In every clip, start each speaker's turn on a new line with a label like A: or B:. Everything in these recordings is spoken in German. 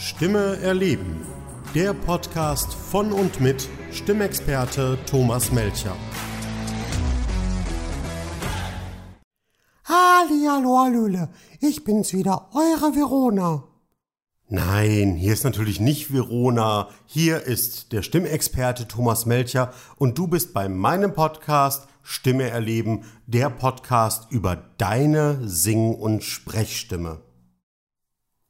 A: Stimme erleben. Der Podcast von und mit Stimmexperte Thomas Melcher.
B: Hallihallo, Hallöle, ich bin's wieder, eure Verona.
A: Nein, hier ist natürlich nicht Verona. Hier ist der Stimmexperte Thomas Melcher und du bist bei meinem Podcast Stimme erleben, der Podcast über deine Sing- und Sprechstimme.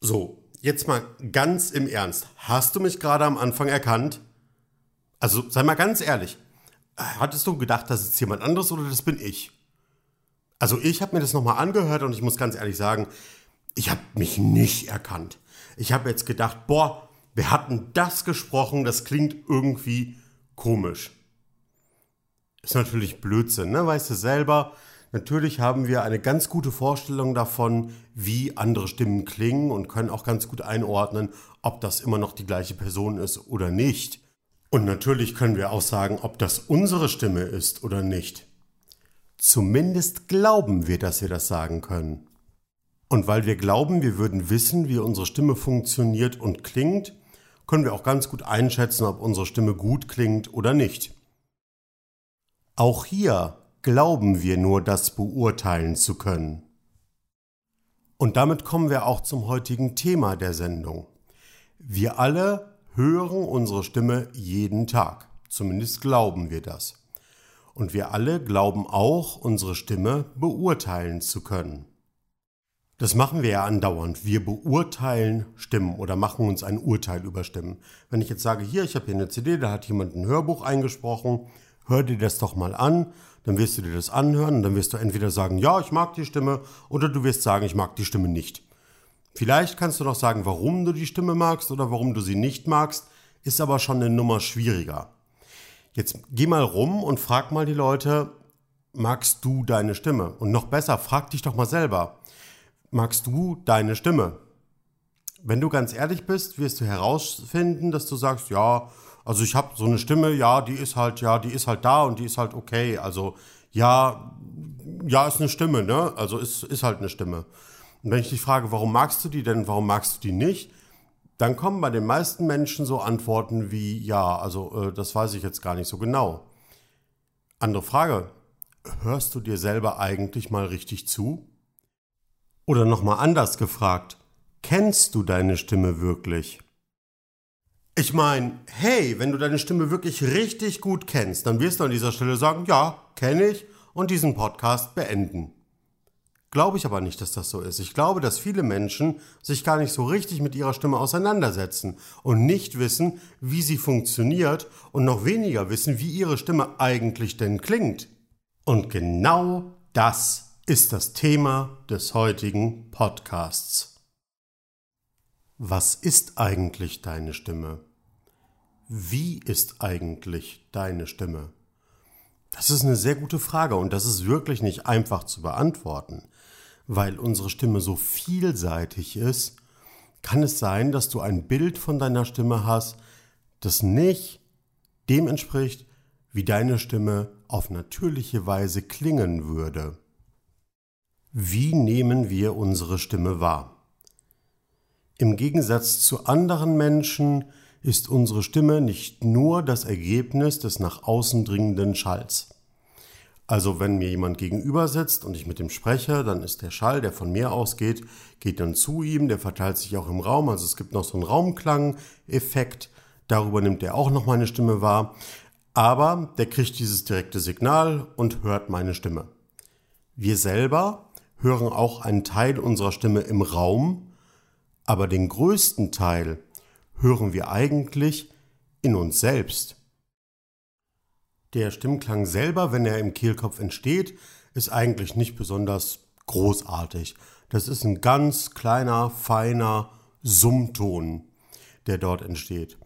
A: So, jetzt mal ganz im Ernst. Hast du mich gerade am Anfang erkannt? Also sei mal ganz ehrlich. Hattest du gedacht, das ist jemand anderes oder das bin ich? Also ich habe mir das nochmal angehört und ich muss ganz ehrlich sagen, ich habe mich nicht erkannt. Ich habe jetzt gedacht, boah, wir hatten das gesprochen, das klingt irgendwie komisch. Ist natürlich Blödsinn, ne? Weißt du selber, natürlich haben wir eine ganz gute Vorstellung davon, wie andere Stimmen klingen und können auch ganz gut einordnen, ob das immer noch die gleiche Person ist oder nicht. Und natürlich können wir auch sagen, ob das unsere Stimme ist oder nicht. Zumindest glauben wir, dass wir das sagen können. Und weil wir glauben, wir würden wissen, wie unsere Stimme funktioniert und klingt, können wir auch ganz gut einschätzen, ob unsere Stimme gut klingt oder nicht. Auch hier glauben wir nur, das beurteilen zu können. Und damit kommen wir auch zum heutigen Thema der Sendung. Wir alle hören unsere Stimme jeden Tag. Zumindest glauben wir das. Und wir alle glauben auch, unsere Stimme beurteilen zu können. Das machen wir ja andauernd. Wir beurteilen Stimmen oder machen uns ein Urteil über Stimmen. Wenn ich jetzt sage, hier, ich habe hier eine CD, da hat jemand ein Hörbuch eingesprochen, hör dir das doch mal an, dann wirst du dir das anhören und dann wirst du entweder sagen, ja, ich mag die Stimme, oder du wirst sagen, ich mag die Stimme nicht. Vielleicht kannst du doch sagen, warum du die Stimme magst oder warum du sie nicht magst, ist aber schon eine Nummer schwieriger. Jetzt geh mal rum und frag mal die Leute, magst du deine Stimme? Und noch besser, frag dich doch mal selber, magst du deine Stimme? Wenn du ganz ehrlich bist, wirst du herausfinden, dass du sagst, ja, also ich habe so eine Stimme, ja, die ist halt, ja, die ist halt da und die ist halt okay. Also ja, ja, ist eine Stimme, ne? Also ist, ist halt eine Stimme. Und wenn ich dich frage, warum magst du die denn, warum magst du die nicht, dann kommen bei den meisten Menschen so Antworten wie, ja, also äh, das weiß ich jetzt gar nicht so genau. Andere Frage, hörst du dir selber eigentlich mal richtig zu? Oder nochmal anders gefragt, kennst du deine Stimme wirklich? Ich meine, hey, wenn du deine Stimme wirklich richtig gut kennst, dann wirst du an dieser Stelle sagen, ja, kenne ich und diesen Podcast beenden. Glaube ich aber nicht, dass das so ist. Ich glaube, dass viele Menschen sich gar nicht so richtig mit ihrer Stimme auseinandersetzen und nicht wissen, wie sie funktioniert und noch weniger wissen, wie ihre Stimme eigentlich denn klingt. Und genau das ist das Thema des heutigen Podcasts. Was ist eigentlich deine Stimme? Wie ist eigentlich deine Stimme? Das ist eine sehr gute Frage und das ist wirklich nicht einfach zu beantworten. Weil unsere Stimme so vielseitig ist, kann es sein, dass du ein Bild von deiner Stimme hast, das nicht dem entspricht, wie deine Stimme auf natürliche Weise klingen würde. Wie nehmen wir unsere Stimme wahr? Im Gegensatz zu anderen Menschen ist unsere Stimme nicht nur das Ergebnis des nach außen dringenden Schalls. Also wenn mir jemand gegenüber sitzt und ich mit ihm spreche, dann ist der Schall, der von mir ausgeht, geht dann zu ihm, der verteilt sich auch im Raum, also es gibt noch so einen Raumklang-Effekt, darüber nimmt er auch noch meine Stimme wahr, aber der kriegt dieses direkte Signal und hört meine Stimme. Wir selber hören auch einen Teil unserer Stimme im Raum, aber den größten Teil hören wir eigentlich in uns selbst. Der Stimmklang selber, wenn er im Kehlkopf entsteht, ist eigentlich nicht besonders großartig. Das ist ein ganz kleiner, feiner Summton, der dort entsteht.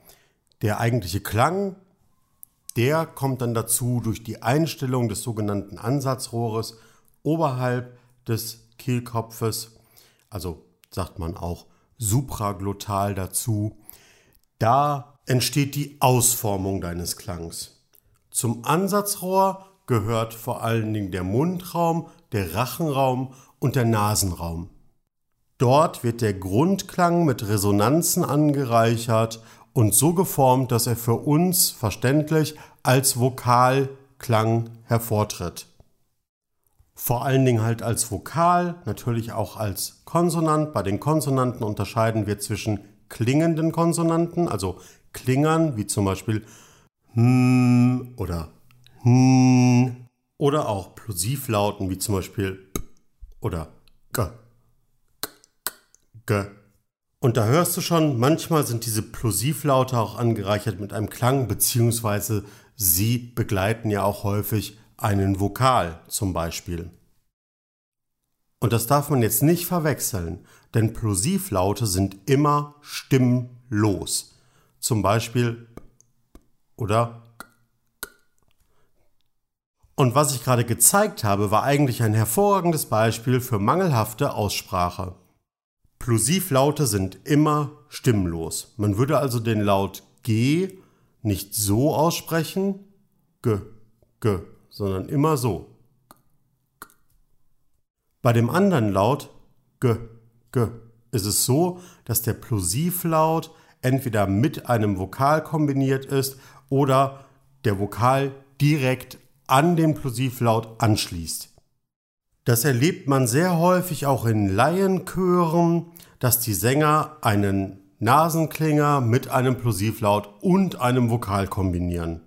A: Der eigentliche Klang, der kommt dann dazu durch die Einstellung des sogenannten Ansatzrohres oberhalb des Kehlkopfes, also sagt man auch supraglottal dazu, da entsteht die Ausformung deines Klangs. Zum Ansatzrohr gehört vor allen Dingen der Mundraum, der Rachenraum und der Nasenraum. Dort wird der Grundklang mit Resonanzen angereichert und so geformt, dass er für uns verständlich als Vokalklang hervortritt. Vor allen Dingen halt als Vokal, natürlich auch als Konsonant. Bei den Konsonanten unterscheiden wir zwischen klingenden Konsonanten, also Klingern, wie zum Beispiel hm oder hm, oder auch Plosivlauten, wie zum Beispiel p oder g, g, g. Und da hörst du schon, manchmal sind diese Plosivlaute auch angereichert mit einem Klang, beziehungsweise sie begleiten ja auch häufig einen Vokal zum Beispiel. Und das darf man jetzt nicht verwechseln, denn Plosivlaute sind immer stimmlos. Zum Beispiel oder und was ich gerade gezeigt habe, war eigentlich ein hervorragendes Beispiel für mangelhafte Aussprache. Plosivlaute sind immer stimmlos. Man würde also den Laut G nicht so aussprechen, G, G, sondern immer so. Bei dem anderen Laut G, G ist es so, dass der Plosivlaut entweder mit einem Vokal kombiniert ist oder der Vokal direkt an den Plosivlaut anschließt. Das erlebt man sehr häufig auch in Laienchören, dass die Sänger einen Nasenklinger mit einem Plosivlaut und einem Vokal kombinieren.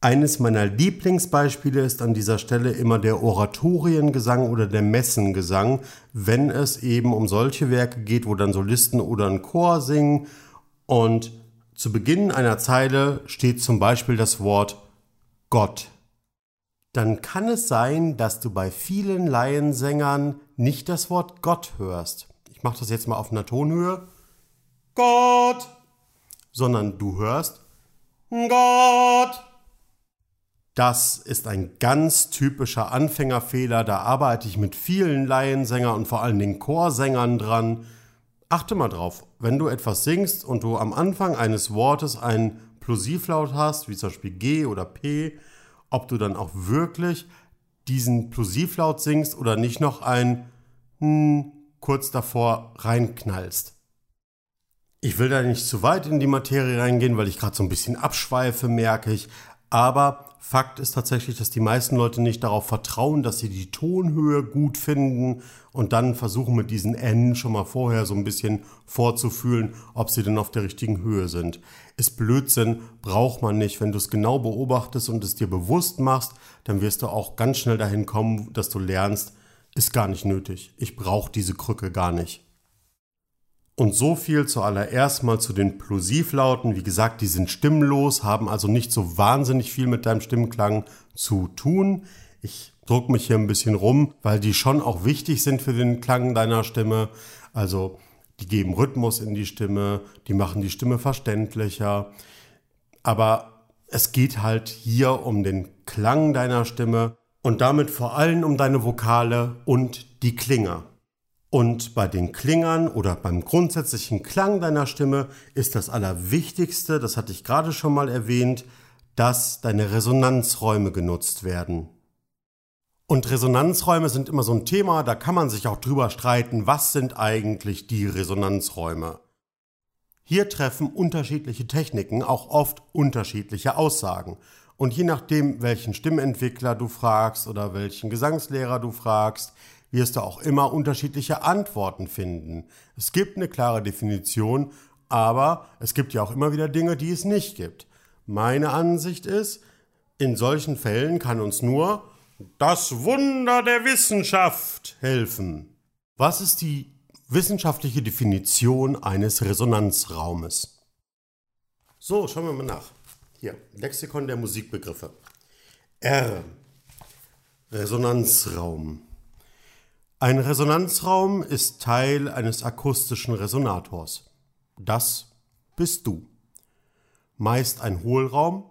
A: Eines meiner Lieblingsbeispiele ist an dieser Stelle immer der Oratoriengesang oder der Messengesang, wenn es eben um solche Werke geht, wo dann Solisten oder ein Chor singen und zu Beginn einer Zeile steht zum Beispiel das Wort Gott. Dann kann es sein, dass du bei vielen Laiensängern nicht das Wort Gott hörst. Ich mache das jetzt mal auf einer Tonhöhe. Gott! Sondern du hörst Gott! Das ist ein ganz typischer Anfängerfehler. Da arbeite ich mit vielen Laiensängern und vor allen Dingen Chorsängern dran. Achte mal drauf, wenn du etwas singst und du am Anfang eines Wortes einen Plosivlaut hast, wie zum Beispiel G oder P, ob du dann auch wirklich diesen Plosivlaut singst oder nicht noch ein hm, kurz davor reinknallst. Ich will da nicht zu weit in die Materie reingehen, weil ich gerade so ein bisschen abschweife, merke ich. Aber Fakt ist tatsächlich, dass die meisten Leute nicht darauf vertrauen, dass sie die Tonhöhe gut finden und dann versuchen mit diesen N schon mal vorher so ein bisschen vorzufühlen, ob sie denn auf der richtigen Höhe sind. Ist Blödsinn, braucht man nicht. Wenn du es genau beobachtest und es dir bewusst machst, dann wirst du auch ganz schnell dahin kommen, dass du lernst, ist gar nicht nötig. Ich brauche diese Krücke gar nicht. Und so viel zuallererst mal zu den Plosivlauten. Wie gesagt, die sind stimmlos, haben also nicht so wahnsinnig viel mit deinem Stimmklang zu tun. Ich druck mich hier ein bisschen rum, weil die schon auch wichtig sind für den Klang deiner Stimme. Also die geben Rhythmus in die Stimme, die machen die Stimme verständlicher. Aber es geht halt hier um den Klang deiner Stimme und damit vor allem um deine Vokale und die Klinger. Und bei den Klingern oder beim grundsätzlichen Klang deiner Stimme ist das Allerwichtigste, das hatte ich gerade schon mal erwähnt, dass deine Resonanzräume genutzt werden. Und Resonanzräume sind immer so ein Thema, da kann man sich auch drüber streiten, was sind eigentlich die Resonanzräume. Hier treffen unterschiedliche Techniken auch oft unterschiedliche Aussagen. Und je nachdem, welchen Stimmentwickler du fragst oder welchen Gesangslehrer du fragst, wirst du auch immer unterschiedliche Antworten finden. Es gibt eine klare Definition, aber es gibt ja auch immer wieder Dinge, die es nicht gibt. Meine Ansicht ist, in solchen Fällen kann uns nur das Wunder der Wissenschaft helfen. Was ist die wissenschaftliche Definition eines Resonanzraumes? So, schauen wir mal nach. Hier, Lexikon der Musikbegriffe. R. Resonanzraum. Ein Resonanzraum ist Teil eines akustischen Resonators. Das bist du. Meist ein Hohlraum,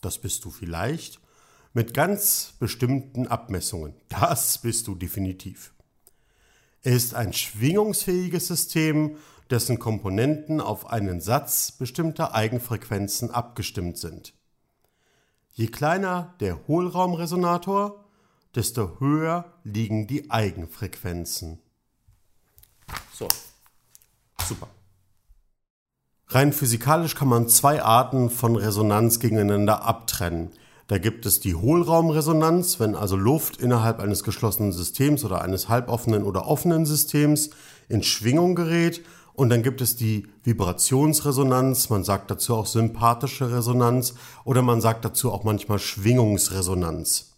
A: das bist du vielleicht, mit ganz bestimmten Abmessungen. Das bist du definitiv. Er ist ein schwingungsfähiges System, dessen Komponenten auf einen Satz bestimmter Eigenfrequenzen abgestimmt sind. Je kleiner der Hohlraumresonator, desto höher liegen die Eigenfrequenzen. So. Super. Rein physikalisch kann man zwei Arten von Resonanz gegeneinander abtrennen. Da gibt es die Hohlraumresonanz, wenn also Luft innerhalb eines geschlossenen Systems oder eines halboffenen oder offenen Systems in Schwingung gerät. Und dann gibt es die Vibrationsresonanz, man sagt dazu auch sympathische Resonanz oder man sagt dazu auch manchmal Schwingungsresonanz.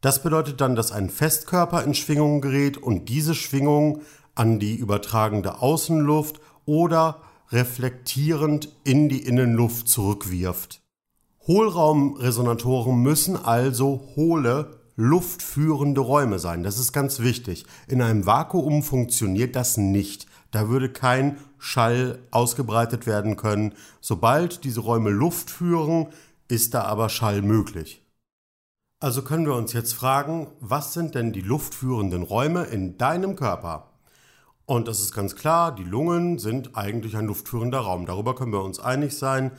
A: Das bedeutet dann, dass ein Festkörper in Schwingung gerät und diese Schwingung an die übertragende Außenluft oder reflektierend in die Innenluft zurückwirft. Hohlraumresonatoren müssen also hohle, luftführende Räume sein. Das ist ganz wichtig. In einem Vakuum funktioniert das nicht. Da würde kein Schall ausgebreitet werden können. Sobald diese Räume Luft führen, ist da aber Schall möglich. Also können wir uns jetzt fragen, was sind denn die luftführenden Räume in deinem Körper? Und das ist ganz klar, die Lungen sind eigentlich ein luftführender Raum. Darüber können wir uns einig sein.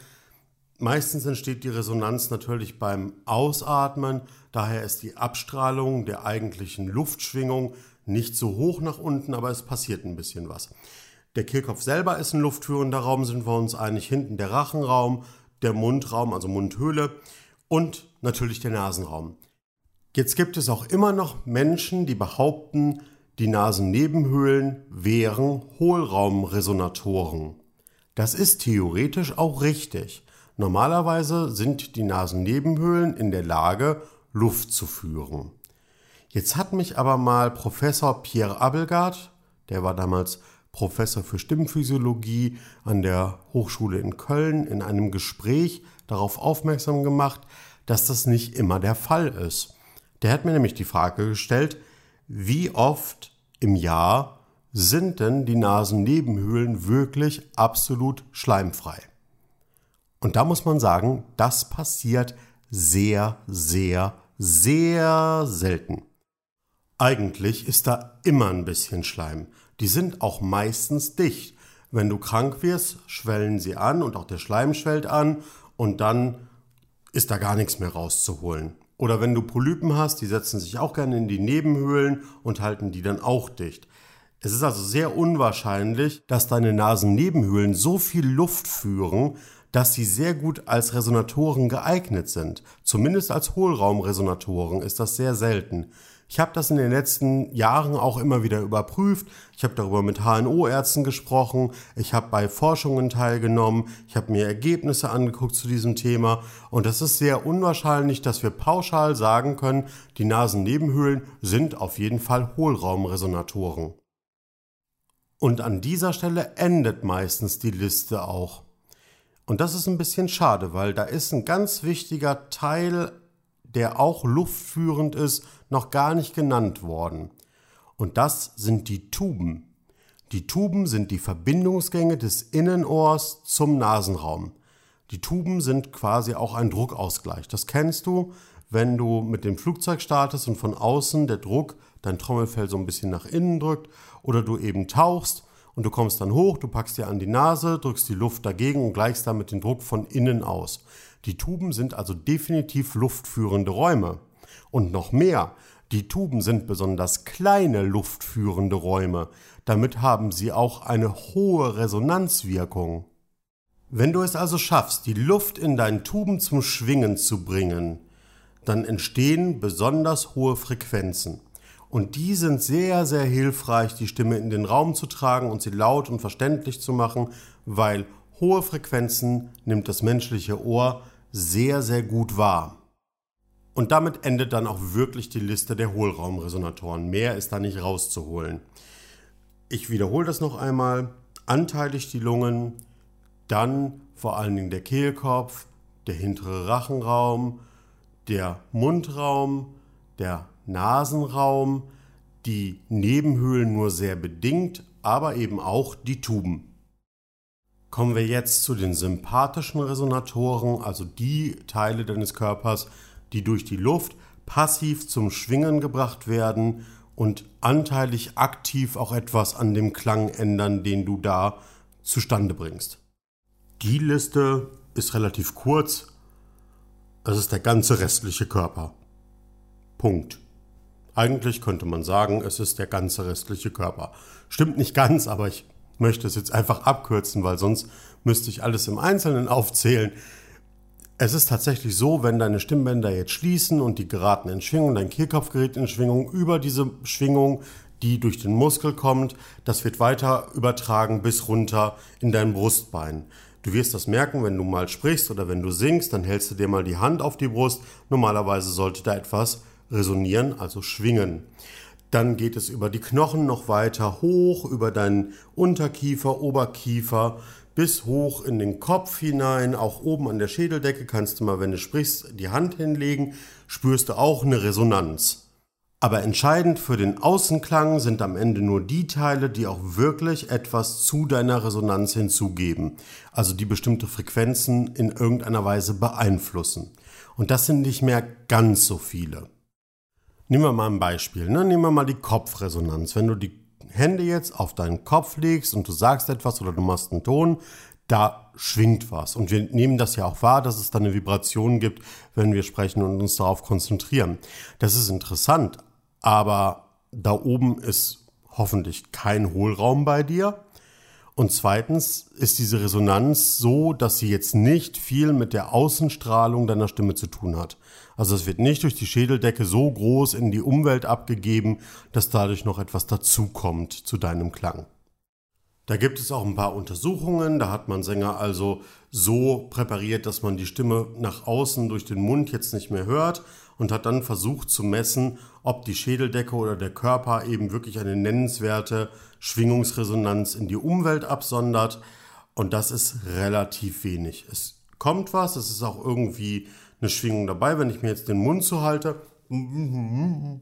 A: Meistens entsteht die Resonanz natürlich beim Ausatmen, daher ist die Abstrahlung der eigentlichen Luftschwingung nicht so hoch nach unten, aber es passiert ein bisschen was. Der Kehlkopf selber ist ein luftführender Raum, sind wir uns einig. Hinten der Rachenraum, der Mundraum, also Mundhöhle und natürlich der Nasenraum. Jetzt gibt es auch immer noch Menschen, die behaupten, die Nasennebenhöhlen wären Hohlraumresonatoren. Das ist theoretisch auch richtig. Normalerweise sind die Nasennebenhöhlen in der Lage, Luft zu führen. Jetzt hat mich aber mal Professor Pierre Abelgard, der war damals Professor für Stimmphysiologie an der Hochschule in Köln, in einem Gespräch darauf aufmerksam gemacht, dass das nicht immer der Fall ist. Der hat mir nämlich die Frage gestellt, wie oft im Jahr sind denn die Nasennebenhöhlen wirklich absolut schleimfrei? Und da muss man sagen, das passiert sehr, sehr, sehr selten. Eigentlich ist da immer ein bisschen Schleim. Die sind auch meistens dicht. Wenn du krank wirst, schwellen sie an und auch der Schleim schwellt an und dann ist da gar nichts mehr rauszuholen. Oder wenn du Polypen hast, die setzen sich auch gerne in die Nebenhöhlen und halten die dann auch dicht. Es ist also sehr unwahrscheinlich, dass deine Nasennebenhöhlen so viel Luft führen, dass sie sehr gut als Resonatoren geeignet sind. Zumindest als Hohlraumresonatoren ist das sehr selten. Ich habe das in den letzten Jahren auch immer wieder überprüft. Ich habe darüber mit HNO-Ärzten gesprochen. Ich habe bei Forschungen teilgenommen. Ich habe mir Ergebnisse angeguckt zu diesem Thema. Und es ist sehr unwahrscheinlich, dass wir pauschal sagen können, die Nasennebenhöhlen sind auf jeden Fall Hohlraumresonatoren. Und an dieser Stelle endet meistens die Liste auch. Und das ist ein bisschen schade, weil da ist ein ganz wichtiger Teil, der auch luftführend ist, noch gar nicht genannt worden. Und das sind die Tuben. Die Tuben sind die Verbindungsgänge des Innenohrs zum Nasenraum. Die Tuben sind quasi auch ein Druckausgleich. Das kennst du, wenn du mit dem Flugzeug startest und von außen der Druck dein Trommelfell so ein bisschen nach innen drückt oder du eben tauchst und du kommst dann hoch, du packst dir an die Nase, drückst die Luft dagegen und gleichst damit den Druck von innen aus. Die Tuben sind also definitiv luftführende Räume. Und noch mehr, die Tuben sind besonders kleine luftführende Räume. Damit haben sie auch eine hohe Resonanzwirkung. Wenn du es also schaffst, die Luft in deinen Tuben zum Schwingen zu bringen, dann entstehen besonders hohe Frequenzen. Und die sind sehr, sehr hilfreich, die Stimme in den Raum zu tragen und sie laut und verständlich zu machen, weil hohe Frequenzen nimmt das menschliche Ohr sehr, sehr gut wahr. Und damit endet dann auch wirklich die Liste der Hohlraumresonatoren. Mehr ist da nicht rauszuholen. Ich wiederhole das noch einmal. Anteilig die Lungen, dann vor allen Dingen der Kehlkopf, der hintere Rachenraum, der Mundraum, der Nasenraum, die Nebenhöhlen nur sehr bedingt, aber eben auch die Tuben. Kommen wir jetzt zu den sympathischen Resonatoren, also die Teile deines Körpers, die durch die Luft passiv zum Schwingen gebracht werden und anteilig aktiv auch etwas an dem Klang ändern, den du da zustande bringst. Die Liste ist relativ kurz. Es ist der ganze restliche Körper. Punkt. Eigentlich könnte man sagen, es ist der ganze restliche Körper. Stimmt nicht ganz, aber ich möchte es jetzt einfach abkürzen, weil sonst müsste ich alles im Einzelnen aufzählen. Es ist tatsächlich so, wenn deine Stimmbänder jetzt schließen und die geraten in Schwingung, dein Kehlkopf gerät in Schwingung, über diese Schwingung, die durch den Muskel kommt, das wird weiter übertragen bis runter in dein Brustbein. Du wirst das merken, wenn du mal sprichst oder wenn du singst, dann hältst du dir mal die Hand auf die Brust. Normalerweise sollte da etwas resonieren, also schwingen. Dann geht es über die Knochen noch weiter hoch, über deinen Unterkiefer, Oberkiefer, bis hoch in den Kopf hinein, auch oben an der Schädeldecke kannst du mal, wenn du sprichst, die Hand hinlegen, spürst du auch eine Resonanz. Aber entscheidend für den Außenklang sind am Ende nur die Teile, die auch wirklich etwas zu deiner Resonanz hinzugeben, also die bestimmte Frequenzen in irgendeiner Weise beeinflussen. Und das sind nicht mehr ganz so viele. Nehmen wir mal ein Beispiel. Ne? Nehmen wir mal die Kopfresonanz. Wenn du die Hände jetzt auf deinen Kopf legst und du sagst etwas oder du machst einen Ton, da schwingt was. Und wir nehmen das ja auch wahr, dass es da eine Vibration gibt, wenn wir sprechen und uns darauf konzentrieren. Das ist interessant, aber da oben ist hoffentlich kein Hohlraum bei dir. Und zweitens ist diese Resonanz so, dass sie jetzt nicht viel mit der Außenstrahlung deiner Stimme zu tun hat. Also es wird nicht durch die Schädeldecke so groß in die Umwelt abgegeben, dass dadurch noch etwas dazukommt zu deinem Klang. Da gibt es auch ein paar Untersuchungen, da hat man Sänger also so präpariert, dass man die Stimme nach außen durch den Mund jetzt nicht mehr hört und hat dann versucht zu messen, ob die Schädeldecke oder der Körper eben wirklich eine nennenswerte Schwingungsresonanz in die Umwelt absondert und das ist relativ wenig. Es kommt was, es ist auch irgendwie eine Schwingung dabei. Wenn ich mir jetzt den Mund zuhalte, dann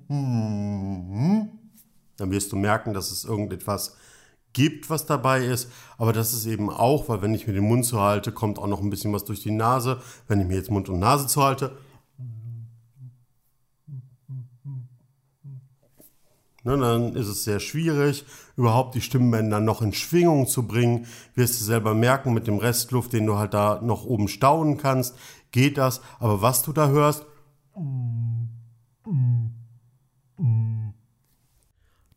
A: wirst du merken, dass es irgendetwas gibt, was dabei ist. Aber das ist eben auch, weil wenn ich mir den Mund zuhalte, kommt auch noch ein bisschen was durch die Nase. Wenn ich mir jetzt Mund und Nase zuhalte, Ne, dann ist es sehr schwierig, überhaupt die Stimmbänder noch in Schwingung zu bringen. Wirst du selber merken, mit dem Restluft, den du halt da noch oben staunen kannst, geht das. Aber was du da hörst,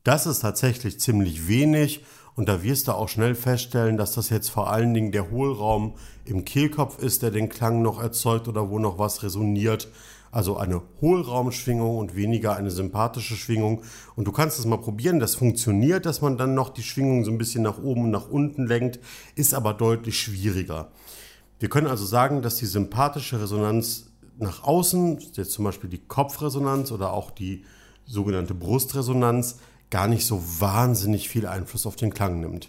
A: das ist tatsächlich ziemlich wenig. Und da wirst du auch schnell feststellen, dass das jetzt vor allen Dingen der Hohlraum im Kehlkopf ist, der den Klang noch erzeugt oder wo noch was resoniert. Also eine Hohlraumschwingung und weniger eine sympathische Schwingung. Und du kannst es mal probieren. Das funktioniert, dass man dann noch die Schwingung so ein bisschen nach oben und nach unten lenkt, ist aber deutlich schwieriger. Wir können also sagen, dass die sympathische Resonanz nach außen, jetzt zum Beispiel die Kopfresonanz oder auch die sogenannte Brustresonanz, gar nicht so wahnsinnig viel Einfluss auf den Klang nimmt.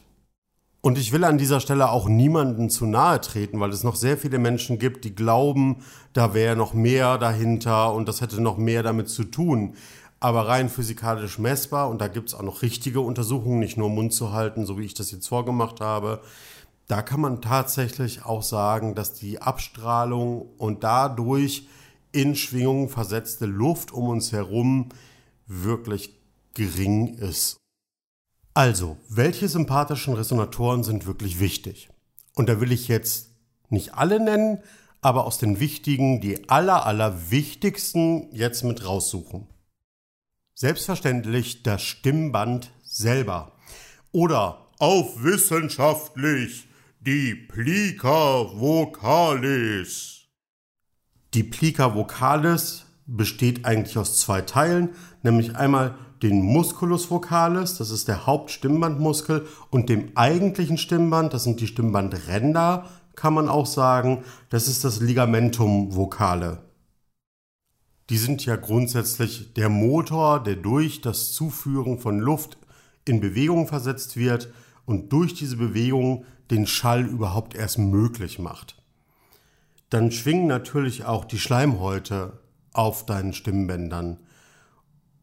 A: Und ich will an dieser Stelle auch niemanden zu nahe treten, weil es noch sehr viele Menschen gibt, die glauben, da wäre noch mehr dahinter und das hätte noch mehr damit zu tun. Aber rein physikalisch messbar, und da gibt es auch noch richtige Untersuchungen, nicht nur Mund zu halten, so wie ich das jetzt vorgemacht habe, da kann man tatsächlich auch sagen, dass die Abstrahlung und dadurch in Schwingungen versetzte Luft um uns herum wirklich gering ist. Also, welche sympathischen Resonatoren sind wirklich wichtig? Und da will ich jetzt nicht alle nennen, aber aus den wichtigen die aller, aller wichtigsten jetzt mit raussuchen. Selbstverständlich das Stimmband selber. Oder auf wissenschaftlich die Plica vocalis. Die Plica vocalis besteht eigentlich aus zwei Teilen, nämlich einmal den Musculus vocalis, das ist der Hauptstimmbandmuskel, und dem eigentlichen Stimmband, das sind die Stimmbandränder, kann man auch sagen, das ist das Ligamentum vocale. Die sind ja grundsätzlich der Motor, der durch das Zuführen von Luft in Bewegung versetzt wird und durch diese Bewegung den Schall überhaupt erst möglich macht. Dann schwingen natürlich auch die Schleimhäute auf deinen Stimmbändern.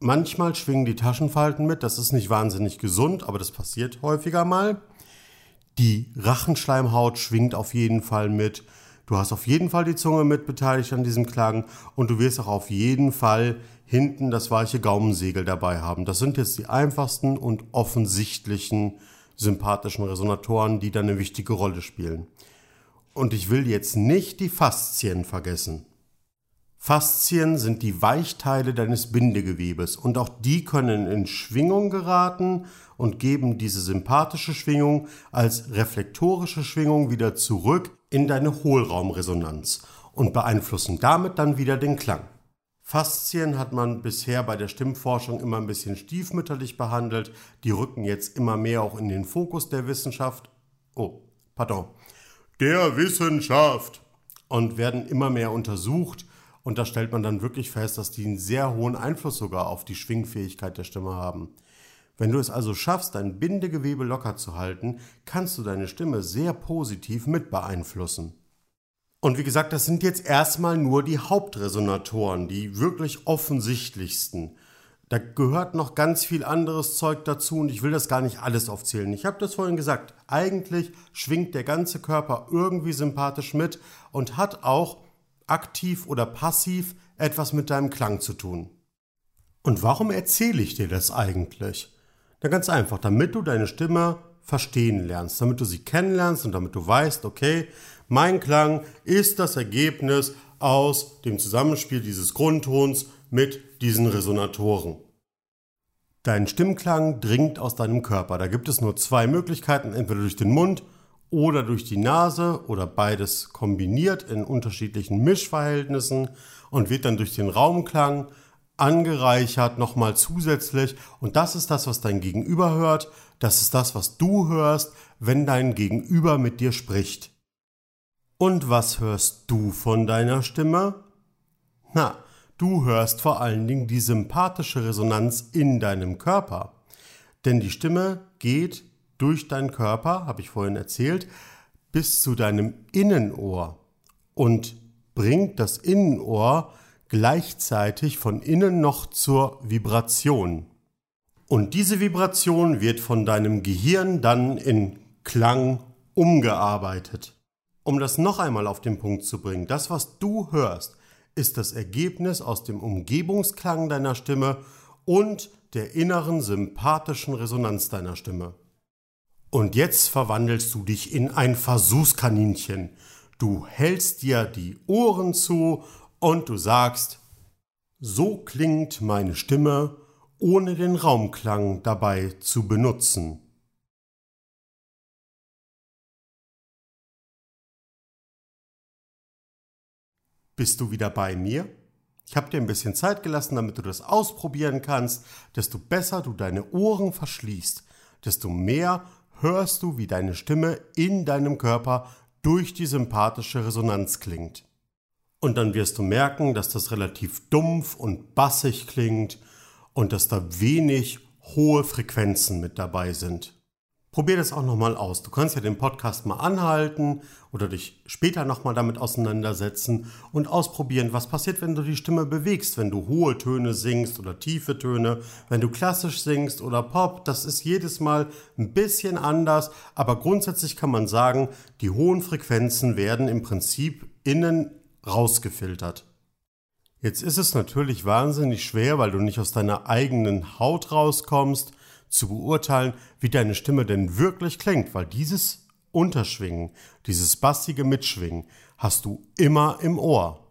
A: Manchmal schwingen die Taschenfalten mit, das ist nicht wahnsinnig gesund, aber das passiert häufiger mal. Die Rachenschleimhaut schwingt auf jeden Fall mit. Du hast auf jeden Fall die Zunge mit beteiligt an diesem Klang und du wirst auch auf jeden Fall hinten das weiche Gaumensegel dabei haben. Das sind jetzt die einfachsten und offensichtlichen sympathischen Resonatoren, die da eine wichtige Rolle spielen. Und ich will jetzt nicht die Faszien vergessen. Faszien sind die Weichteile deines Bindegewebes und auch die können in Schwingung geraten und geben diese sympathische Schwingung als reflektorische Schwingung wieder zurück in deine Hohlraumresonanz und beeinflussen damit dann wieder den Klang. Faszien hat man bisher bei der Stimmforschung immer ein bisschen stiefmütterlich behandelt, die rücken jetzt immer mehr auch in den Fokus der Wissenschaft. Oh, pardon. Der Wissenschaft und werden immer mehr untersucht und da stellt man dann wirklich fest, dass die einen sehr hohen Einfluss sogar auf die Schwingfähigkeit der Stimme haben. Wenn du es also schaffst, dein Bindegewebe locker zu halten, kannst du deine Stimme sehr positiv mit beeinflussen. Und wie gesagt, das sind jetzt erstmal nur die Hauptresonatoren, die wirklich offensichtlichsten. Da gehört noch ganz viel anderes Zeug dazu und ich will das gar nicht alles aufzählen. Ich habe das vorhin gesagt. Eigentlich schwingt der ganze Körper irgendwie sympathisch mit und hat auch aktiv oder passiv etwas mit deinem Klang zu tun. Und warum erzähle ich dir das eigentlich? Na ganz einfach, damit du deine Stimme verstehen lernst, damit du sie kennenlernst und damit du weißt, okay, mein Klang ist das Ergebnis aus dem Zusammenspiel dieses Grundtons mit diesen Resonatoren. Dein Stimmklang dringt aus deinem Körper. Da gibt es nur zwei Möglichkeiten, entweder durch den Mund oder durch die Nase oder beides kombiniert in unterschiedlichen Mischverhältnissen und wird dann durch den Raumklang angereichert nochmal zusätzlich und das ist das, was dein Gegenüber hört, das ist das, was du hörst, wenn dein Gegenüber mit dir spricht. Und was hörst du von deiner Stimme? Na, du hörst vor allen Dingen die sympathische Resonanz in deinem Körper. Denn die Stimme geht durch deinen Körper, habe ich vorhin erzählt, bis zu deinem Innenohr und bringt das Innenohr gleichzeitig von innen noch zur Vibration. Und diese Vibration wird von deinem Gehirn dann in Klang umgearbeitet. Um das noch einmal auf den Punkt zu bringen, das, was du hörst, ist das Ergebnis aus dem Umgebungsklang deiner Stimme und der inneren sympathischen Resonanz deiner Stimme. Und jetzt verwandelst du dich in ein Versuchskaninchen. Du hältst dir die Ohren zu und du sagst, so klingt meine Stimme, ohne den Raumklang dabei zu benutzen. Bist du wieder bei mir? Ich habe dir ein bisschen Zeit gelassen, damit du das ausprobieren kannst. Desto besser du deine Ohren verschließt, desto mehr hörst du, wie deine Stimme in deinem Körper durch die sympathische Resonanz klingt. Und dann wirst du merken, dass das relativ dumpf und bassig klingt und dass da wenig hohe Frequenzen mit dabei sind. Probier das auch nochmal aus. Du kannst ja den Podcast mal anhalten oder dich später nochmal damit auseinandersetzen und ausprobieren, was passiert, wenn du die Stimme bewegst, wenn du hohe Töne singst oder tiefe Töne, wenn du klassisch singst oder Pop. Das ist jedes Mal ein bisschen anders, aber grundsätzlich kann man sagen, die hohen Frequenzen werden im Prinzip innen rausgefiltert. Jetzt ist es natürlich wahnsinnig schwer, weil du nicht aus deiner eigenen Haut rauskommst zu beurteilen, wie deine Stimme denn wirklich klingt, weil dieses Unterschwingen, dieses bassige Mitschwingen hast du immer im Ohr.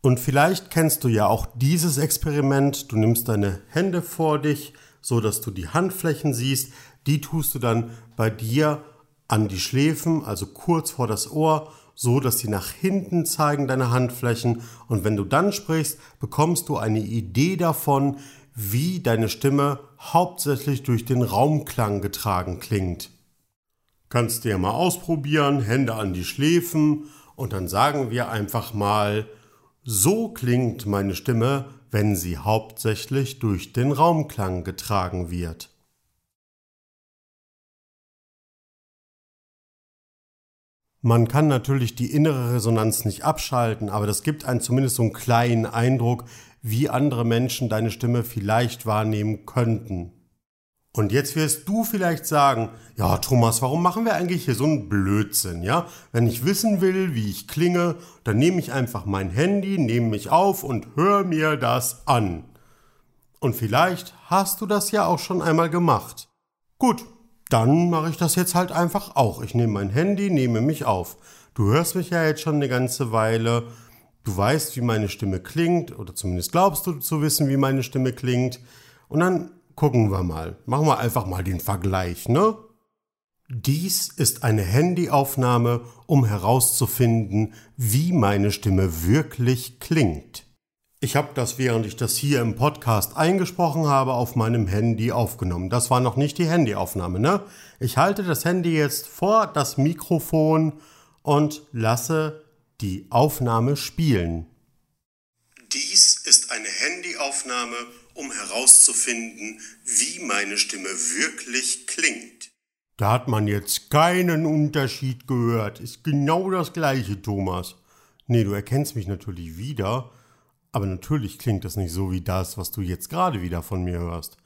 A: Und vielleicht kennst du ja auch dieses Experiment. Du nimmst deine Hände vor dich, so dass du die Handflächen siehst. Die tust du dann bei dir an die Schläfen, also kurz vor das Ohr, so dass sie nach hinten zeigen, deine Handflächen. Und wenn du dann sprichst, bekommst du eine Idee davon, wie deine Stimme hauptsächlich durch den Raumklang getragen klingt. Kannst du ja mal ausprobieren, Hände an die Schläfen und dann sagen wir einfach mal, so klingt meine Stimme, wenn sie hauptsächlich durch den Raumklang getragen wird. Man kann natürlich die innere Resonanz nicht abschalten, aber das gibt einen zumindest so einen kleinen Eindruck, wie andere Menschen deine Stimme vielleicht wahrnehmen könnten. Und jetzt wirst du vielleicht sagen, ja Thomas, warum machen wir eigentlich hier so einen Blödsinn, ja? Wenn ich wissen will, wie ich klinge, dann nehme ich einfach mein Handy, nehme mich auf und höre mir das an. Und vielleicht hast du das ja auch schon einmal gemacht. Gut, dann mache ich das jetzt halt einfach auch. Ich nehme mein Handy, nehme mich auf. Du hörst mich ja jetzt schon eine ganze Weile. Du weißt, wie meine Stimme klingt, oder zumindest glaubst du zu wissen, wie meine Stimme klingt. Und dann gucken wir mal. Machen wir einfach mal den Vergleich, ne? Dies ist eine Handyaufnahme, um herauszufinden, wie meine Stimme wirklich klingt. Ich habe das, während ich das hier im Podcast eingesprochen habe, auf meinem Handy aufgenommen. Das war noch nicht die Handyaufnahme, ne? Ich halte das Handy jetzt vor das Mikrofon und lasse die Aufnahme spielen. Dies ist eine Handyaufnahme, um herauszufinden, wie meine Stimme wirklich klingt. Da hat man jetzt keinen Unterschied gehört. Ist genau das gleiche, Thomas. Nee, du erkennst mich natürlich wieder, aber natürlich klingt das nicht so wie das, was du jetzt gerade wieder von mir hörst.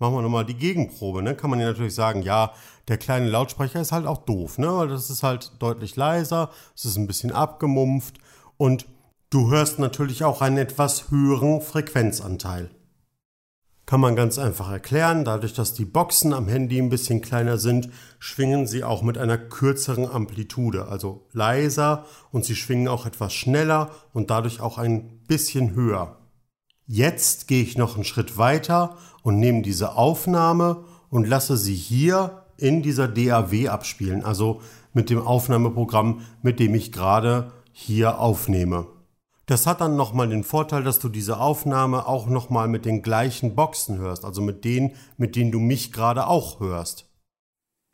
A: Machen wir nochmal die Gegenprobe, ne? Kann man ja natürlich sagen, ja, der kleine Lautsprecher ist halt auch doof, ne? Weil das ist halt deutlich leiser, es ist ein bisschen abgemumpft und du hörst natürlich auch einen etwas höheren Frequenzanteil. Kann man ganz einfach erklären, dadurch, dass die Boxen am Handy ein bisschen kleiner sind, schwingen sie auch mit einer kürzeren Amplitude, also leiser und sie schwingen auch etwas schneller und dadurch auch ein bisschen höher. Jetzt gehe ich noch einen Schritt weiter und nehme diese Aufnahme und lasse sie hier in dieser DAW abspielen, also mit dem Aufnahmeprogramm, mit dem ich gerade hier aufnehme. Das hat dann nochmal den Vorteil, dass du diese Aufnahme auch nochmal mit den gleichen Boxen hörst, also mit denen, mit denen du mich gerade auch hörst.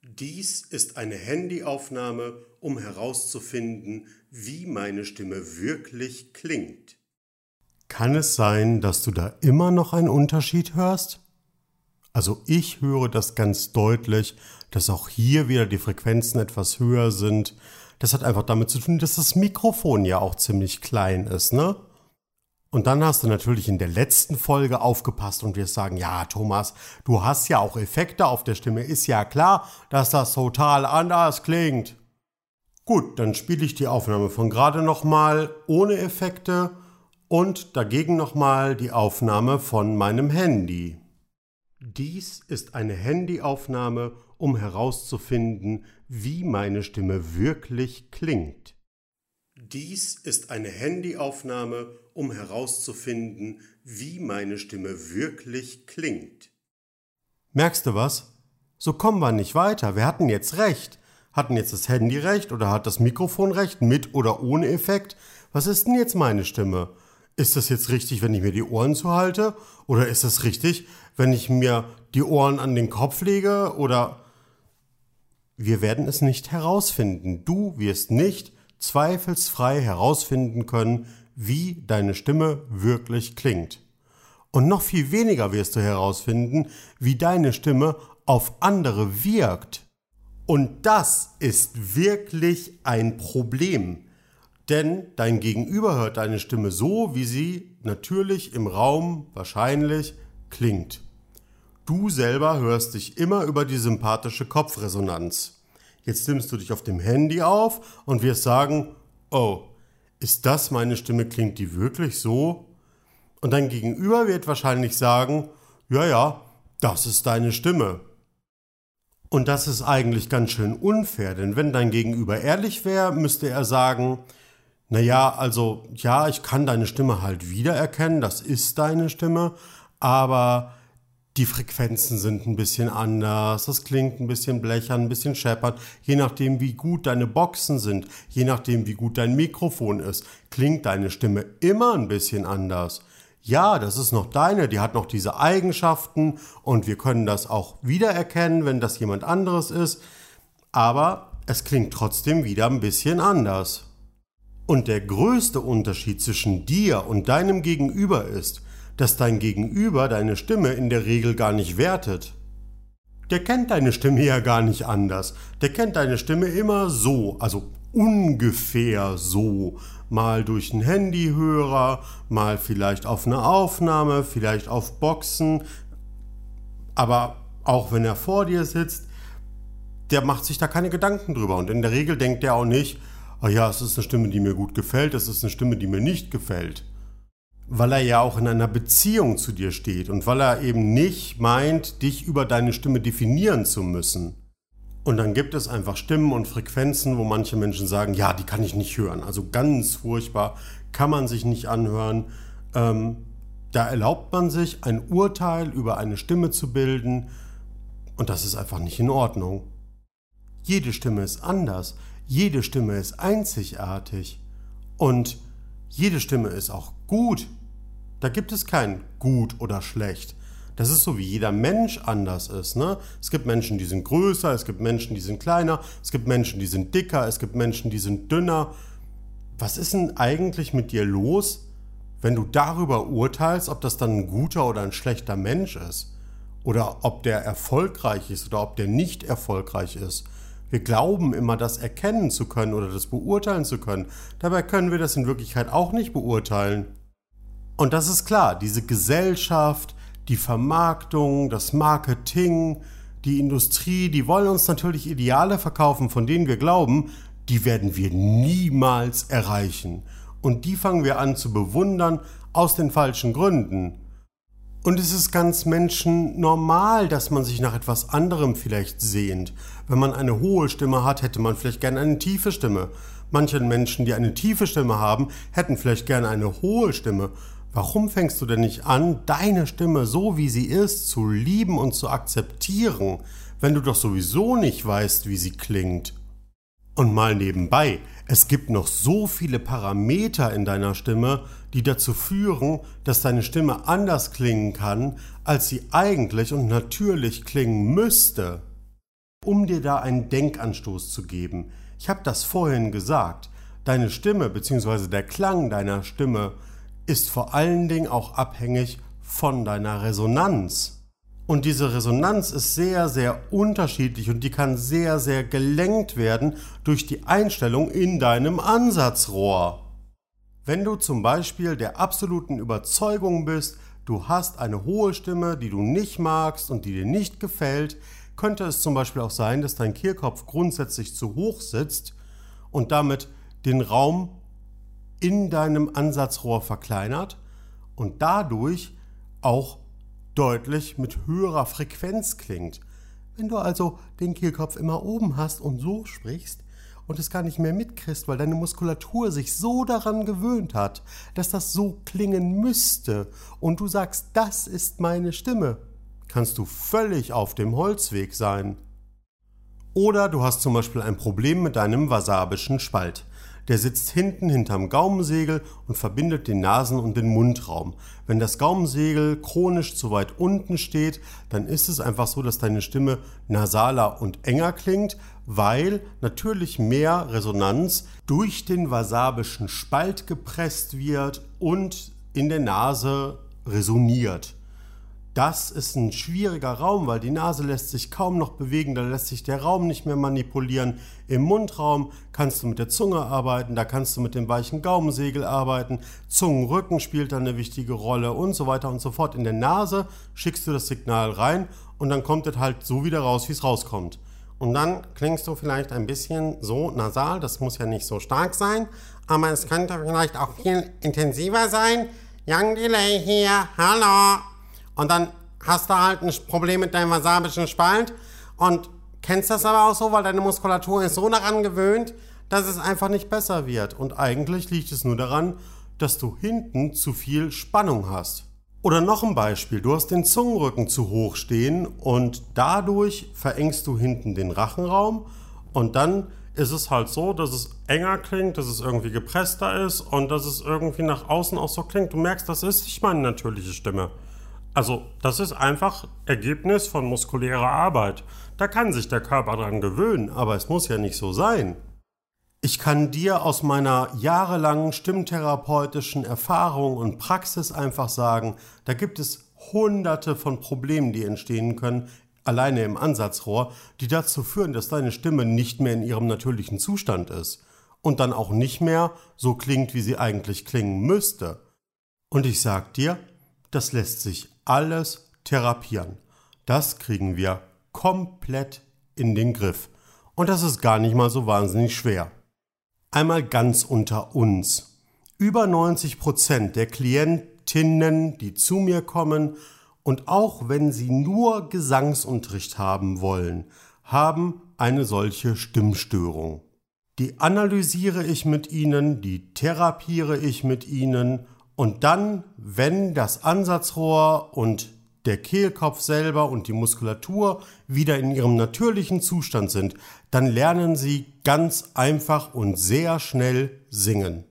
A: Dies ist eine Handyaufnahme, um herauszufinden, wie meine Stimme wirklich klingt. Kann es sein, dass du da immer noch einen Unterschied hörst? Also ich höre das ganz deutlich, dass auch hier wieder die Frequenzen etwas höher sind, das hat einfach damit zu tun, dass das Mikrofon ja auch ziemlich klein ist, ne? Und dann hast du natürlich in der letzten Folge aufgepasst und wirst sagen, ja, Thomas, du hast ja auch Effekte auf der Stimme. Ist ja klar, dass das total anders klingt. Gut, dann spiele ich die Aufnahme von gerade nochmal ohne Effekte und dagegen nochmal die Aufnahme von meinem Handy. Dies ist eine Handyaufnahme um herauszufinden, wie meine Stimme wirklich klingt. Dies ist eine Handyaufnahme, um herauszufinden, wie meine Stimme wirklich klingt. Merkst du was? So kommen wir nicht weiter. Wir hatten jetzt recht. Hatten jetzt das Handy recht oder hat das Mikrofon recht, mit oder ohne Effekt? Was ist denn jetzt meine Stimme? Ist das jetzt richtig, wenn ich mir die Ohren zuhalte? Oder ist das richtig, wenn ich mir die Ohren an den Kopf lege? Oder wir werden es nicht herausfinden. Du wirst nicht zweifelsfrei herausfinden können, wie deine Stimme wirklich klingt. Und noch viel weniger wirst du herausfinden, wie deine Stimme auf andere wirkt. Und das ist wirklich ein Problem. Denn dein Gegenüber hört deine Stimme so, wie sie natürlich im Raum wahrscheinlich klingt. Du selber hörst dich immer über die sympathische Kopfresonanz. Jetzt nimmst du dich auf dem Handy auf und wirst sagen, oh, ist das meine Stimme, klingt die wirklich so? Und dein Gegenüber wird wahrscheinlich sagen, ja, ja, das ist deine Stimme. Und das ist eigentlich ganz schön unfair, denn wenn dein Gegenüber ehrlich wäre, müsste er sagen, naja, also ja, ich kann deine Stimme halt wiedererkennen, das ist deine Stimme, aber die Frequenzen sind ein bisschen anders, das klingt ein bisschen blechern, ein bisschen scheppert, je nachdem wie gut deine Boxen sind, je nachdem wie gut dein Mikrofon ist, klingt deine Stimme immer ein bisschen anders. Ja, das ist noch deine, die hat noch diese Eigenschaften und wir können das auch wiedererkennen, wenn das jemand anderes ist, aber es klingt trotzdem wieder ein bisschen anders. Und der größte Unterschied zwischen dir und deinem Gegenüber ist, dass dein Gegenüber deine Stimme in der Regel gar nicht wertet. Der kennt deine Stimme ja gar nicht anders. Der kennt deine Stimme immer so, also ungefähr so. Mal durch einen Handyhörer, mal vielleicht auf eine Aufnahme, vielleicht auf Boxen. Aber auch wenn er vor dir sitzt, der macht sich da keine Gedanken drüber. Und in der Regel denkt er auch nicht, ah ja, es ist eine Stimme, die mir gut gefällt, es ist eine Stimme, die mir nicht gefällt weil er ja auch in einer Beziehung zu dir steht und weil er eben nicht meint, dich über deine Stimme definieren zu müssen. Und dann gibt es einfach Stimmen und Frequenzen, wo manche Menschen sagen, ja, die kann ich nicht hören. Also ganz furchtbar, kann man sich nicht anhören. Ähm, da erlaubt man sich, ein Urteil über eine Stimme zu bilden. Und das ist einfach nicht in Ordnung. Jede Stimme ist anders. Jede Stimme ist einzigartig. Und jede Stimme ist auch gut. Da gibt es kein gut oder schlecht. Das ist so, wie jeder Mensch anders ist. Ne? Es gibt Menschen, die sind größer, es gibt Menschen, die sind kleiner, es gibt Menschen, die sind dicker, es gibt Menschen, die sind dünner. Was ist denn eigentlich mit dir los, wenn du darüber urteilst, ob das dann ein guter oder ein schlechter Mensch ist? Oder ob der erfolgreich ist oder ob der nicht erfolgreich ist? Wir glauben immer, das erkennen zu können oder das beurteilen zu können. Dabei können wir das in Wirklichkeit auch nicht beurteilen. Und das ist klar, diese Gesellschaft, die Vermarktung, das Marketing, die Industrie, die wollen uns natürlich Ideale verkaufen, von denen wir glauben, die werden wir niemals erreichen. Und die fangen wir an zu bewundern aus den falschen Gründen. Und es ist ganz Menschen normal, dass man sich nach etwas anderem vielleicht sehnt. Wenn man eine hohe Stimme hat, hätte man vielleicht gerne eine tiefe Stimme. Manche Menschen, die eine tiefe Stimme haben, hätten vielleicht gerne eine hohe Stimme. Warum fängst du denn nicht an, deine Stimme so wie sie ist zu lieben und zu akzeptieren, wenn du doch sowieso nicht weißt, wie sie klingt? Und mal nebenbei, es gibt noch so viele Parameter in deiner Stimme, die dazu führen, dass deine Stimme anders klingen kann, als sie eigentlich und natürlich klingen müsste. Um dir da einen Denkanstoß zu geben, ich habe das vorhin gesagt, deine Stimme bzw. der Klang deiner Stimme ist vor allen Dingen auch abhängig von deiner Resonanz. Und diese Resonanz ist sehr, sehr unterschiedlich und die kann sehr, sehr gelenkt werden durch die Einstellung in deinem Ansatzrohr. Wenn du zum Beispiel der absoluten Überzeugung bist, du hast eine hohe Stimme, die du nicht magst und die dir nicht gefällt, könnte es zum Beispiel auch sein, dass dein Kehlkopf grundsätzlich zu hoch sitzt und damit den Raum in deinem Ansatzrohr verkleinert und dadurch auch deutlich mit höherer Frequenz klingt. Wenn du also den Kehlkopf immer oben hast und so sprichst und es gar nicht mehr mitkriegst, weil deine Muskulatur sich so daran gewöhnt hat, dass das so klingen müsste und du sagst, das ist meine Stimme, kannst du völlig auf dem Holzweg sein. Oder du hast zum Beispiel ein Problem mit deinem wasabischen Spalt. Der sitzt hinten hinterm Gaumensegel und verbindet den Nasen- und den Mundraum. Wenn das Gaumensegel chronisch zu weit unten steht, dann ist es einfach so, dass deine Stimme nasaler und enger klingt, weil natürlich mehr Resonanz durch den wasabischen Spalt gepresst wird und in der Nase resoniert. Das ist ein schwieriger Raum, weil die Nase lässt sich kaum noch bewegen, da lässt sich der Raum nicht mehr manipulieren. Im Mundraum kannst du mit der Zunge arbeiten, da kannst du mit dem weichen Gaumensegel arbeiten, Zungenrücken spielt da eine wichtige Rolle und so weiter und so fort. In der Nase schickst du das Signal rein und dann kommt es halt so wieder raus, wie es rauskommt. Und dann klingst du vielleicht ein bisschen so nasal, das muss ja nicht so stark sein, aber es könnte vielleicht auch viel intensiver sein. Young Delay hier, hallo. Und dann hast du halt ein Problem mit deinem wasabischen Spalt und kennst das aber auch so, weil deine Muskulatur ist so daran gewöhnt, dass es einfach nicht besser wird. Und eigentlich liegt es nur daran, dass du hinten zu viel Spannung hast. Oder noch ein Beispiel, du hast den Zungenrücken zu hoch stehen und dadurch verengst du hinten den Rachenraum und dann ist es halt so, dass es enger klingt, dass es irgendwie gepresster ist und dass es irgendwie nach außen auch so klingt. Du merkst, das ist nicht meine natürliche Stimme. Also das ist einfach Ergebnis von muskulärer Arbeit. Da kann sich der Körper dran gewöhnen, aber es muss ja nicht so sein. Ich kann dir aus meiner jahrelangen stimmtherapeutischen Erfahrung und Praxis einfach sagen, da gibt es hunderte von Problemen, die entstehen können, alleine im Ansatzrohr, die dazu führen, dass deine Stimme nicht mehr in ihrem natürlichen Zustand ist und dann auch nicht mehr so klingt, wie sie eigentlich klingen müsste. Und ich sag dir, das lässt sich alles therapieren. Das kriegen wir komplett in den Griff. Und das ist gar nicht mal so wahnsinnig schwer. Einmal ganz unter uns. Über 90 Prozent der Klientinnen, die zu mir kommen, und auch wenn sie nur Gesangsunterricht haben wollen, haben eine solche Stimmstörung. Die analysiere ich mit ihnen, die therapiere ich mit ihnen und dann, wenn das Ansatzrohr und der Kehlkopf selber und die Muskulatur wieder in ihrem natürlichen Zustand sind, dann lernen sie ganz einfach und sehr schnell singen.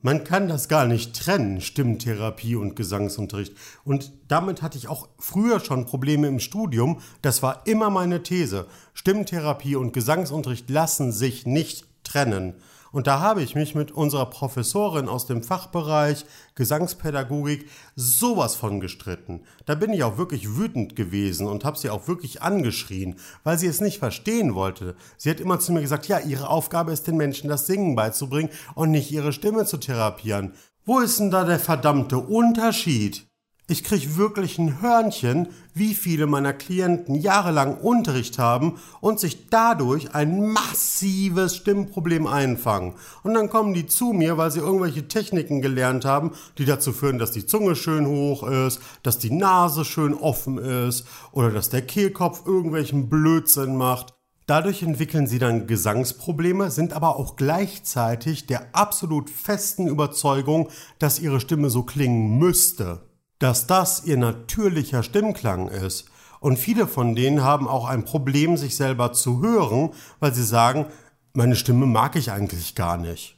A: Man kann das gar nicht trennen, Stimmtherapie und Gesangsunterricht. Und damit hatte ich auch früher schon Probleme im Studium. Das war immer meine These. Stimmtherapie und Gesangsunterricht lassen sich nicht trennen. Und da habe ich mich mit unserer Professorin aus dem Fachbereich Gesangspädagogik sowas von gestritten. Da bin ich auch wirklich wütend gewesen und habe sie auch wirklich angeschrien, weil sie es nicht verstehen wollte. Sie hat immer zu mir gesagt, ja, ihre Aufgabe ist den Menschen das Singen beizubringen und nicht ihre Stimme zu therapieren. Wo ist denn da der verdammte Unterschied? Ich krieg wirklich ein Hörnchen, wie viele meiner Klienten jahrelang Unterricht haben und sich dadurch ein massives Stimmproblem einfangen. Und dann kommen die zu mir, weil sie irgendwelche Techniken gelernt haben, die dazu führen, dass die Zunge schön hoch ist, dass die Nase schön offen ist oder dass der Kehlkopf irgendwelchen Blödsinn macht. Dadurch entwickeln sie dann Gesangsprobleme, sind aber auch gleichzeitig der absolut festen Überzeugung, dass ihre Stimme so klingen müsste dass das ihr natürlicher Stimmklang ist. Und viele von denen haben auch ein Problem, sich selber zu hören, weil sie sagen, meine Stimme mag ich eigentlich gar nicht.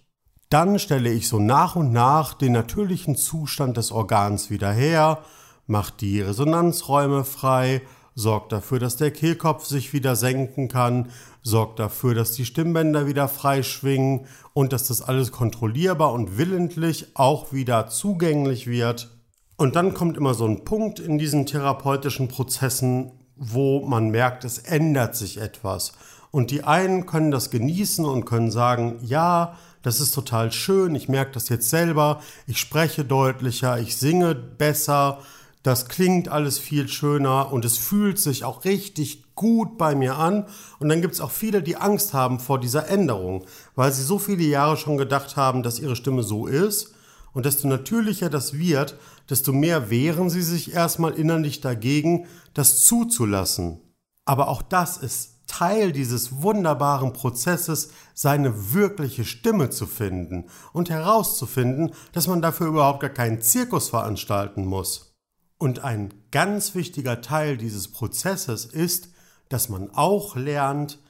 A: Dann stelle ich so nach und nach den natürlichen Zustand des Organs wieder her, mache die Resonanzräume frei, sorgt dafür, dass der Kehlkopf sich wieder senken kann, sorgt dafür, dass die Stimmbänder wieder frei schwingen und dass das alles kontrollierbar und willentlich auch wieder zugänglich wird. Und dann kommt immer so ein Punkt in diesen therapeutischen Prozessen, wo man merkt, es ändert sich etwas. Und die einen können das genießen und können sagen, ja, das ist total schön, ich merke das jetzt selber, ich spreche deutlicher, ich singe besser, das klingt alles viel schöner und es fühlt sich auch richtig gut bei mir an. Und dann gibt es auch viele, die Angst haben vor dieser Änderung, weil sie so viele Jahre schon gedacht haben, dass ihre Stimme so ist und desto natürlicher das wird, desto mehr wehren sie sich erstmal innerlich dagegen, das zuzulassen. Aber auch das ist Teil dieses wunderbaren Prozesses, seine wirkliche Stimme zu finden und herauszufinden, dass man dafür überhaupt gar keinen Zirkus veranstalten muss. Und ein ganz wichtiger Teil dieses Prozesses ist, dass man auch lernt,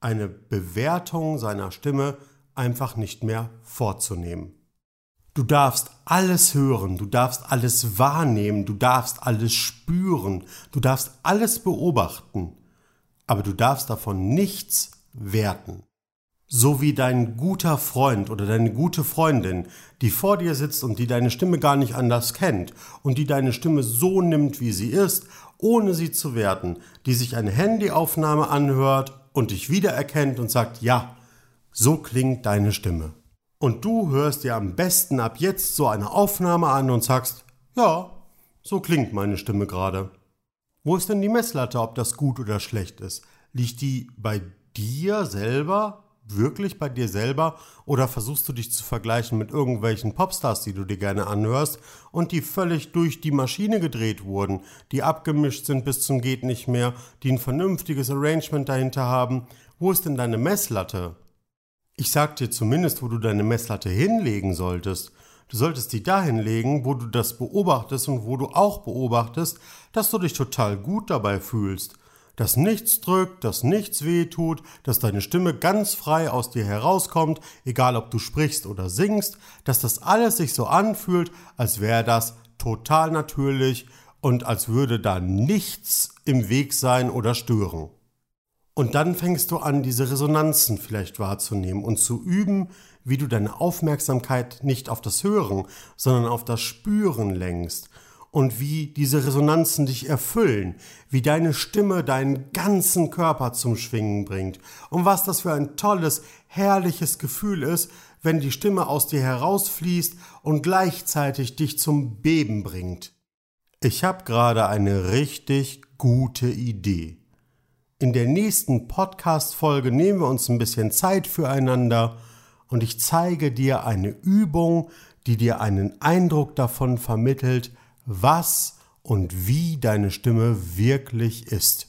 A: eine Bewertung seiner Stimme einfach nicht mehr vorzunehmen. Du darfst alles hören, du darfst alles wahrnehmen, du darfst alles spüren, du darfst alles beobachten, aber du darfst davon nichts werten. So wie dein guter Freund oder deine gute Freundin, die vor dir sitzt und die deine Stimme gar nicht anders kennt und die deine Stimme so nimmt, wie sie ist, ohne sie zu werten, die sich eine Handyaufnahme anhört und dich wiedererkennt und sagt, ja, so klingt deine Stimme. Und du hörst dir am besten ab jetzt so eine Aufnahme an und sagst, ja, so klingt meine Stimme gerade. Wo ist denn die Messlatte, ob das gut oder schlecht ist? Liegt die bei dir selber? Wirklich bei dir selber? Oder versuchst du dich zu vergleichen mit irgendwelchen Popstars, die du dir gerne anhörst und die völlig durch die Maschine gedreht wurden, die abgemischt sind bis zum geht nicht mehr, die ein vernünftiges Arrangement dahinter haben? Wo ist denn deine Messlatte? Ich sag dir zumindest, wo du deine Messlatte hinlegen solltest. Du solltest die dahin legen, wo du das beobachtest und wo du auch beobachtest, dass du dich total gut dabei fühlst. Dass nichts drückt, dass nichts weh tut, dass deine Stimme ganz frei aus dir herauskommt, egal ob du sprichst oder singst, dass das alles sich so anfühlt, als wäre das total natürlich und als würde da nichts im Weg sein oder stören. Und dann fängst du an, diese Resonanzen vielleicht wahrzunehmen und zu üben, wie du deine Aufmerksamkeit nicht auf das Hören, sondern auf das Spüren lenkst und wie diese Resonanzen dich erfüllen, wie deine Stimme deinen ganzen Körper zum Schwingen bringt und was das für ein tolles, herrliches Gefühl ist, wenn die Stimme aus dir herausfließt und gleichzeitig dich zum Beben bringt. Ich habe gerade eine richtig gute Idee. In der nächsten Podcast-Folge nehmen wir uns ein bisschen Zeit füreinander und ich zeige dir eine Übung, die dir einen Eindruck davon vermittelt, was und wie deine Stimme wirklich ist.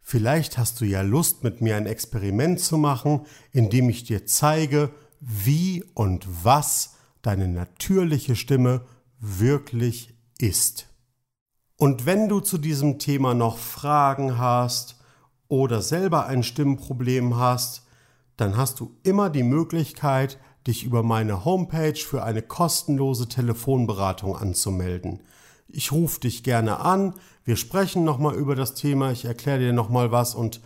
A: Vielleicht hast du ja Lust, mit mir ein Experiment zu machen, in dem ich dir zeige, wie und was deine natürliche Stimme wirklich ist. Und wenn du zu diesem Thema noch Fragen hast oder selber ein Stimmproblem hast, dann hast du immer die Möglichkeit, dich über meine Homepage für eine kostenlose Telefonberatung anzumelden. Ich rufe dich gerne an, wir sprechen nochmal über das Thema, ich erkläre dir nochmal was und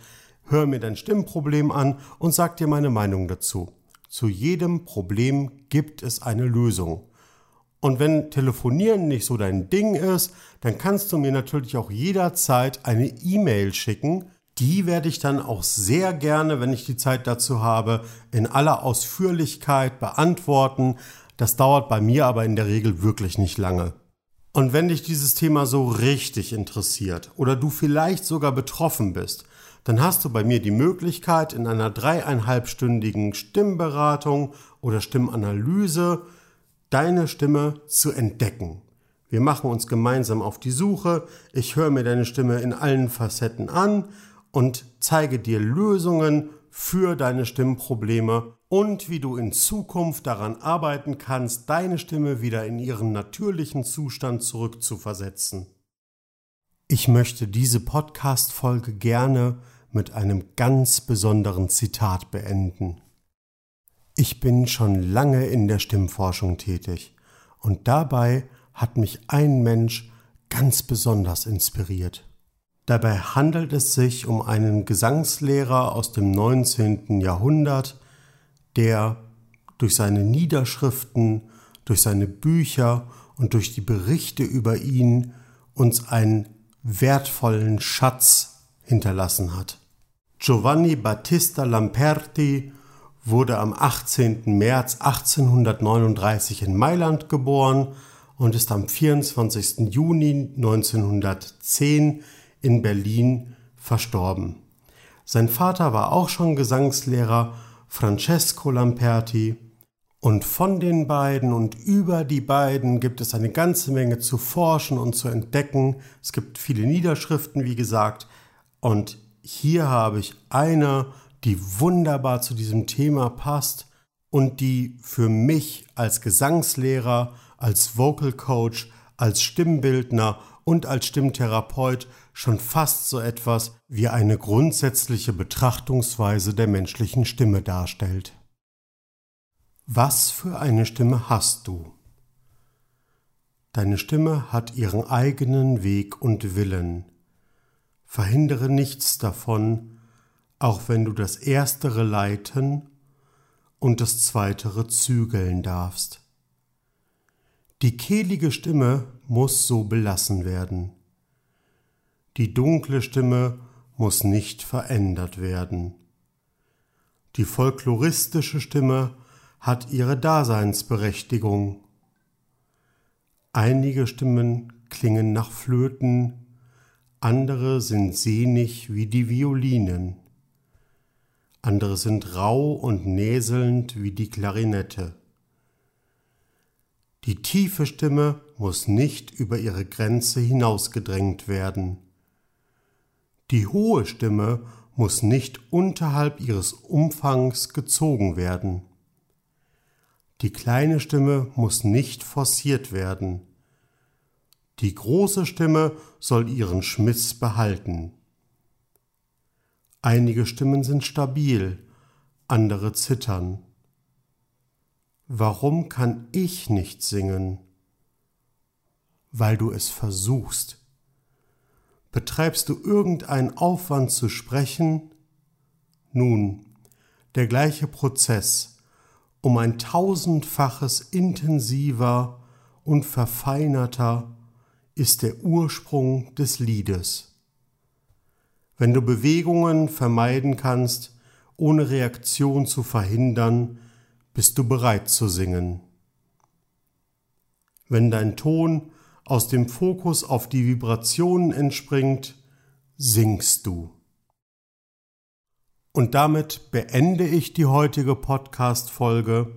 A: hör mir dein Stimmproblem an und sag dir meine Meinung dazu. Zu jedem Problem gibt es eine Lösung. Und wenn Telefonieren nicht so dein Ding ist, dann kannst du mir natürlich auch jederzeit eine E-Mail schicken. Die werde ich dann auch sehr gerne, wenn ich die Zeit dazu habe, in aller Ausführlichkeit beantworten. Das dauert bei mir aber in der Regel wirklich nicht lange. Und wenn dich dieses Thema so richtig interessiert oder du vielleicht sogar betroffen bist, dann hast du bei mir die Möglichkeit, in einer dreieinhalbstündigen Stimmberatung oder Stimmanalyse deine Stimme zu entdecken. Wir machen uns gemeinsam auf die Suche, ich höre mir deine Stimme in allen Facetten an und zeige dir Lösungen für deine Stimmprobleme und wie du in Zukunft daran arbeiten kannst, deine Stimme wieder in ihren natürlichen Zustand zurückzuversetzen. Ich möchte diese Podcast-Folge gerne mit einem ganz besonderen Zitat beenden. Ich bin schon lange in der Stimmforschung tätig und dabei hat mich ein Mensch ganz besonders inspiriert. Dabei handelt es sich um einen Gesangslehrer aus dem 19. Jahrhundert, der durch seine Niederschriften, durch seine Bücher und durch die Berichte über ihn uns einen wertvollen Schatz hinterlassen hat. Giovanni Battista Lamperti wurde am 18. März 1839 in Mailand geboren und ist am 24. Juni 1910 in Berlin verstorben. Sein Vater war auch schon Gesangslehrer Francesco Lamperti. Und von den beiden und über die beiden gibt es eine ganze Menge zu forschen und zu entdecken. Es gibt viele Niederschriften, wie gesagt. Und hier habe ich eine, die wunderbar zu diesem Thema passt und die für mich als Gesangslehrer, als Vocal Coach, als Stimmbildner und als Stimmtherapeut schon fast so etwas wie eine grundsätzliche Betrachtungsweise der menschlichen Stimme darstellt. Was für eine Stimme hast du? Deine Stimme hat ihren eigenen Weg und Willen. Verhindere nichts davon, auch wenn du das Erstere leiten und das Zweitere zügeln darfst. Die kehlige Stimme muss so belassen werden. Die dunkle Stimme muss nicht verändert werden. Die folkloristische Stimme hat ihre Daseinsberechtigung. Einige Stimmen klingen nach Flöten, andere sind sehnig wie die Violinen, andere sind rau und näselnd wie die Klarinette. Die tiefe Stimme muss nicht über ihre Grenze hinausgedrängt werden. Die hohe Stimme muss nicht unterhalb ihres Umfangs gezogen werden. Die kleine Stimme muss nicht forciert werden. Die große Stimme soll ihren Schmiss behalten. Einige Stimmen sind stabil, andere zittern. Warum kann ich nicht singen? Weil du es versuchst. Betreibst du irgendeinen Aufwand zu sprechen? Nun, der gleiche Prozess, um ein tausendfaches intensiver und verfeinerter ist der Ursprung des Liedes. Wenn du Bewegungen vermeiden kannst, ohne Reaktion zu verhindern, bist du bereit zu singen. Wenn dein Ton aus dem Fokus auf die Vibrationen entspringt, singst du. Und damit beende ich die heutige Podcast-Folge.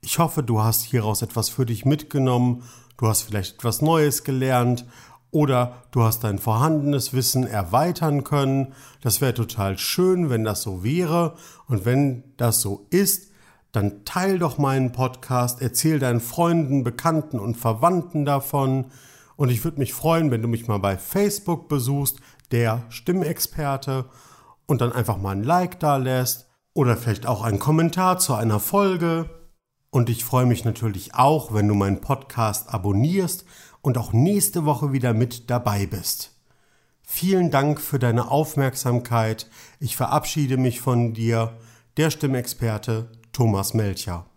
A: Ich hoffe, du hast hieraus etwas für dich mitgenommen, du hast vielleicht etwas Neues gelernt oder du hast dein vorhandenes Wissen erweitern können. Das wäre total schön, wenn das so wäre. Und wenn das so ist, dann teil doch meinen Podcast, erzähl deinen Freunden, Bekannten und Verwandten davon. Und ich würde mich freuen, wenn du mich mal bei Facebook besuchst, der Stimmexperte, und dann einfach mal ein Like da lässt oder vielleicht auch einen Kommentar zu einer Folge. Und ich freue mich natürlich auch, wenn du meinen Podcast abonnierst und auch nächste Woche wieder mit dabei bist. Vielen Dank für deine Aufmerksamkeit. Ich verabschiede mich von dir, der Stimmexperte Thomas Melcher.